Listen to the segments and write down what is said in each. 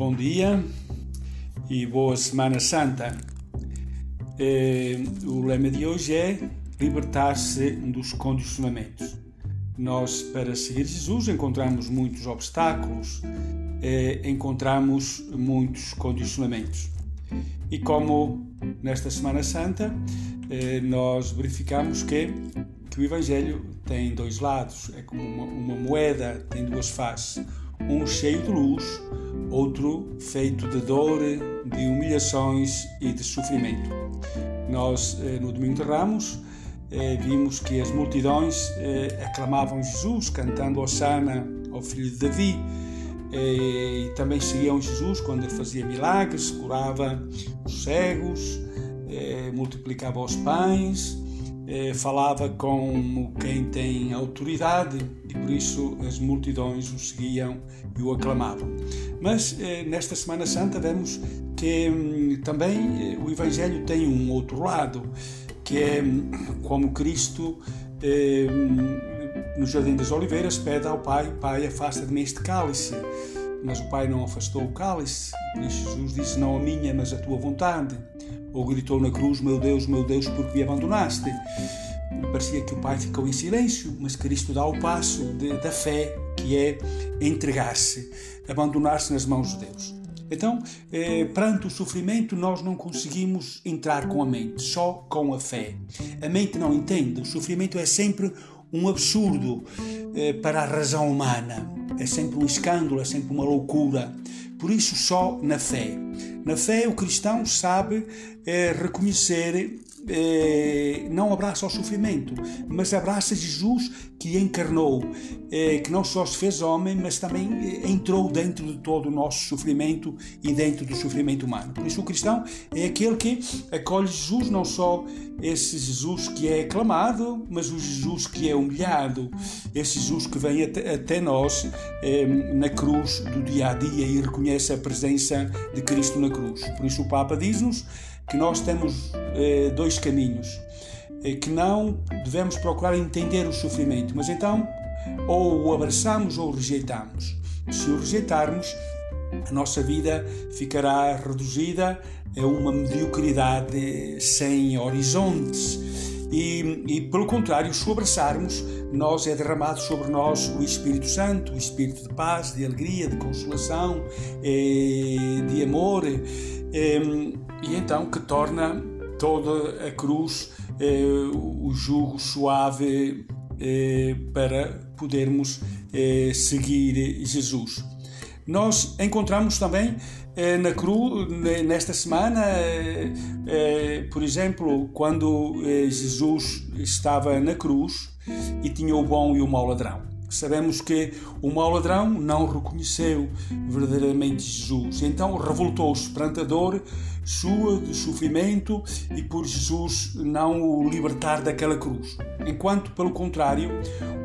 Bom dia e boa Semana Santa. Eh, o lema de hoje é libertar-se dos condicionamentos. Nós, para seguir Jesus, encontramos muitos obstáculos, eh, encontramos muitos condicionamentos. E como nesta Semana Santa eh, nós verificamos que, que o Evangelho tem dois lados, é como uma, uma moeda, tem duas faces, um cheio de luz, outro feito de dor, de humilhações e de sofrimento. Nós, eh, no Domingo de Ramos, eh, vimos que as multidões aclamavam Jesus, cantando Osana ao filho de Davi, e também seguiam Jesus quando ele fazia milagres, curava os cegos, multiplicava os pães, é, falava como quem tem autoridade e por isso as multidões o seguiam e o aclamavam. Mas é, nesta Semana Santa vemos que hum, também o Evangelho tem um outro lado, que é hum, como Cristo hum, no Jardim das Oliveiras pede ao Pai: Pai, afasta de mim este cálice. Mas o Pai não afastou o cálice, Jesus disse: Não a minha, mas a tua vontade ou gritou na cruz: Meu Deus, meu Deus, por que me abandonaste? Parecia que o pai ficou em silêncio, mas Cristo dá o passo de, da fé, que é entregar-se, abandonar-se nas mãos de Deus. Então, eh, perante o sofrimento, nós não conseguimos entrar com a mente, só com a fé. A mente não entende, o sofrimento é sempre um absurdo eh, para a razão humana, é sempre um escândalo, é sempre uma loucura. Por isso, só na fé. Na fé, o cristão sabe é, reconhecer, é, não abraça o sofrimento, mas abraça Jesus que encarnou, é, que não só se fez homem, mas também entrou dentro de todo o nosso sofrimento e dentro do sofrimento humano. Por isso, o cristão é aquele que acolhe Jesus, não só esse Jesus que é aclamado, mas o Jesus que é humilhado, esse Jesus que vem até, até nós na cruz do dia a dia e reconhece a presença de Cristo na cruz. Por isso, o Papa diz-nos que nós temos eh, dois caminhos, eh, que não devemos procurar entender o sofrimento, mas então ou o abraçamos ou o rejeitamos. Se o rejeitarmos, a nossa vida ficará reduzida a uma mediocridade sem horizontes. E, e, pelo contrário, se o abraçarmos, nós é derramado sobre nós o Espírito Santo, o Espírito de paz, de alegria, de consolação, eh, de amor. Ehm, e então que torna toda a cruz eh, o jugo suave eh, para podermos eh, seguir Jesus. Nós encontramos também na cruz, nesta semana, por exemplo, quando Jesus estava na cruz e tinha o bom e o mau ladrão. Sabemos que o mau ladrão não reconheceu verdadeiramente Jesus, então revoltou-se perante a dor sua de sofrimento e por Jesus não o libertar daquela cruz. Enquanto, pelo contrário,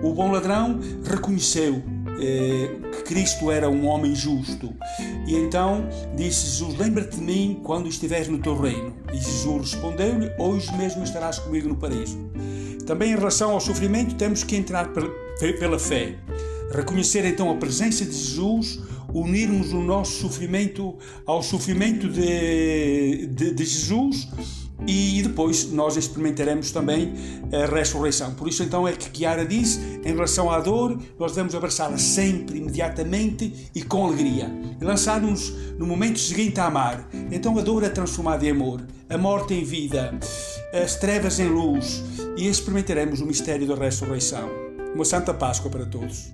o bom ladrão reconheceu eh, que Cristo era um homem justo. E então disse Jesus: Lembra-te de mim quando estiveres no teu reino. E Jesus respondeu-lhe: Hoje mesmo estarás comigo no paraíso. Também em relação ao sofrimento, temos que entrar pela fé. Reconhecer então a presença de Jesus, unirmos o nosso sofrimento ao sofrimento de, de, de Jesus e depois nós experimentaremos também a ressurreição. Por isso, então, é que Chiara diz, em relação à dor, nós devemos abraçá-la sempre, imediatamente e com alegria. Lançar-nos no momento seguinte a amar. Então, a dor é transformada em amor, a morte em vida, as trevas em luz e experimentaremos o mistério da ressurreição. Uma Santa Páscoa para todos.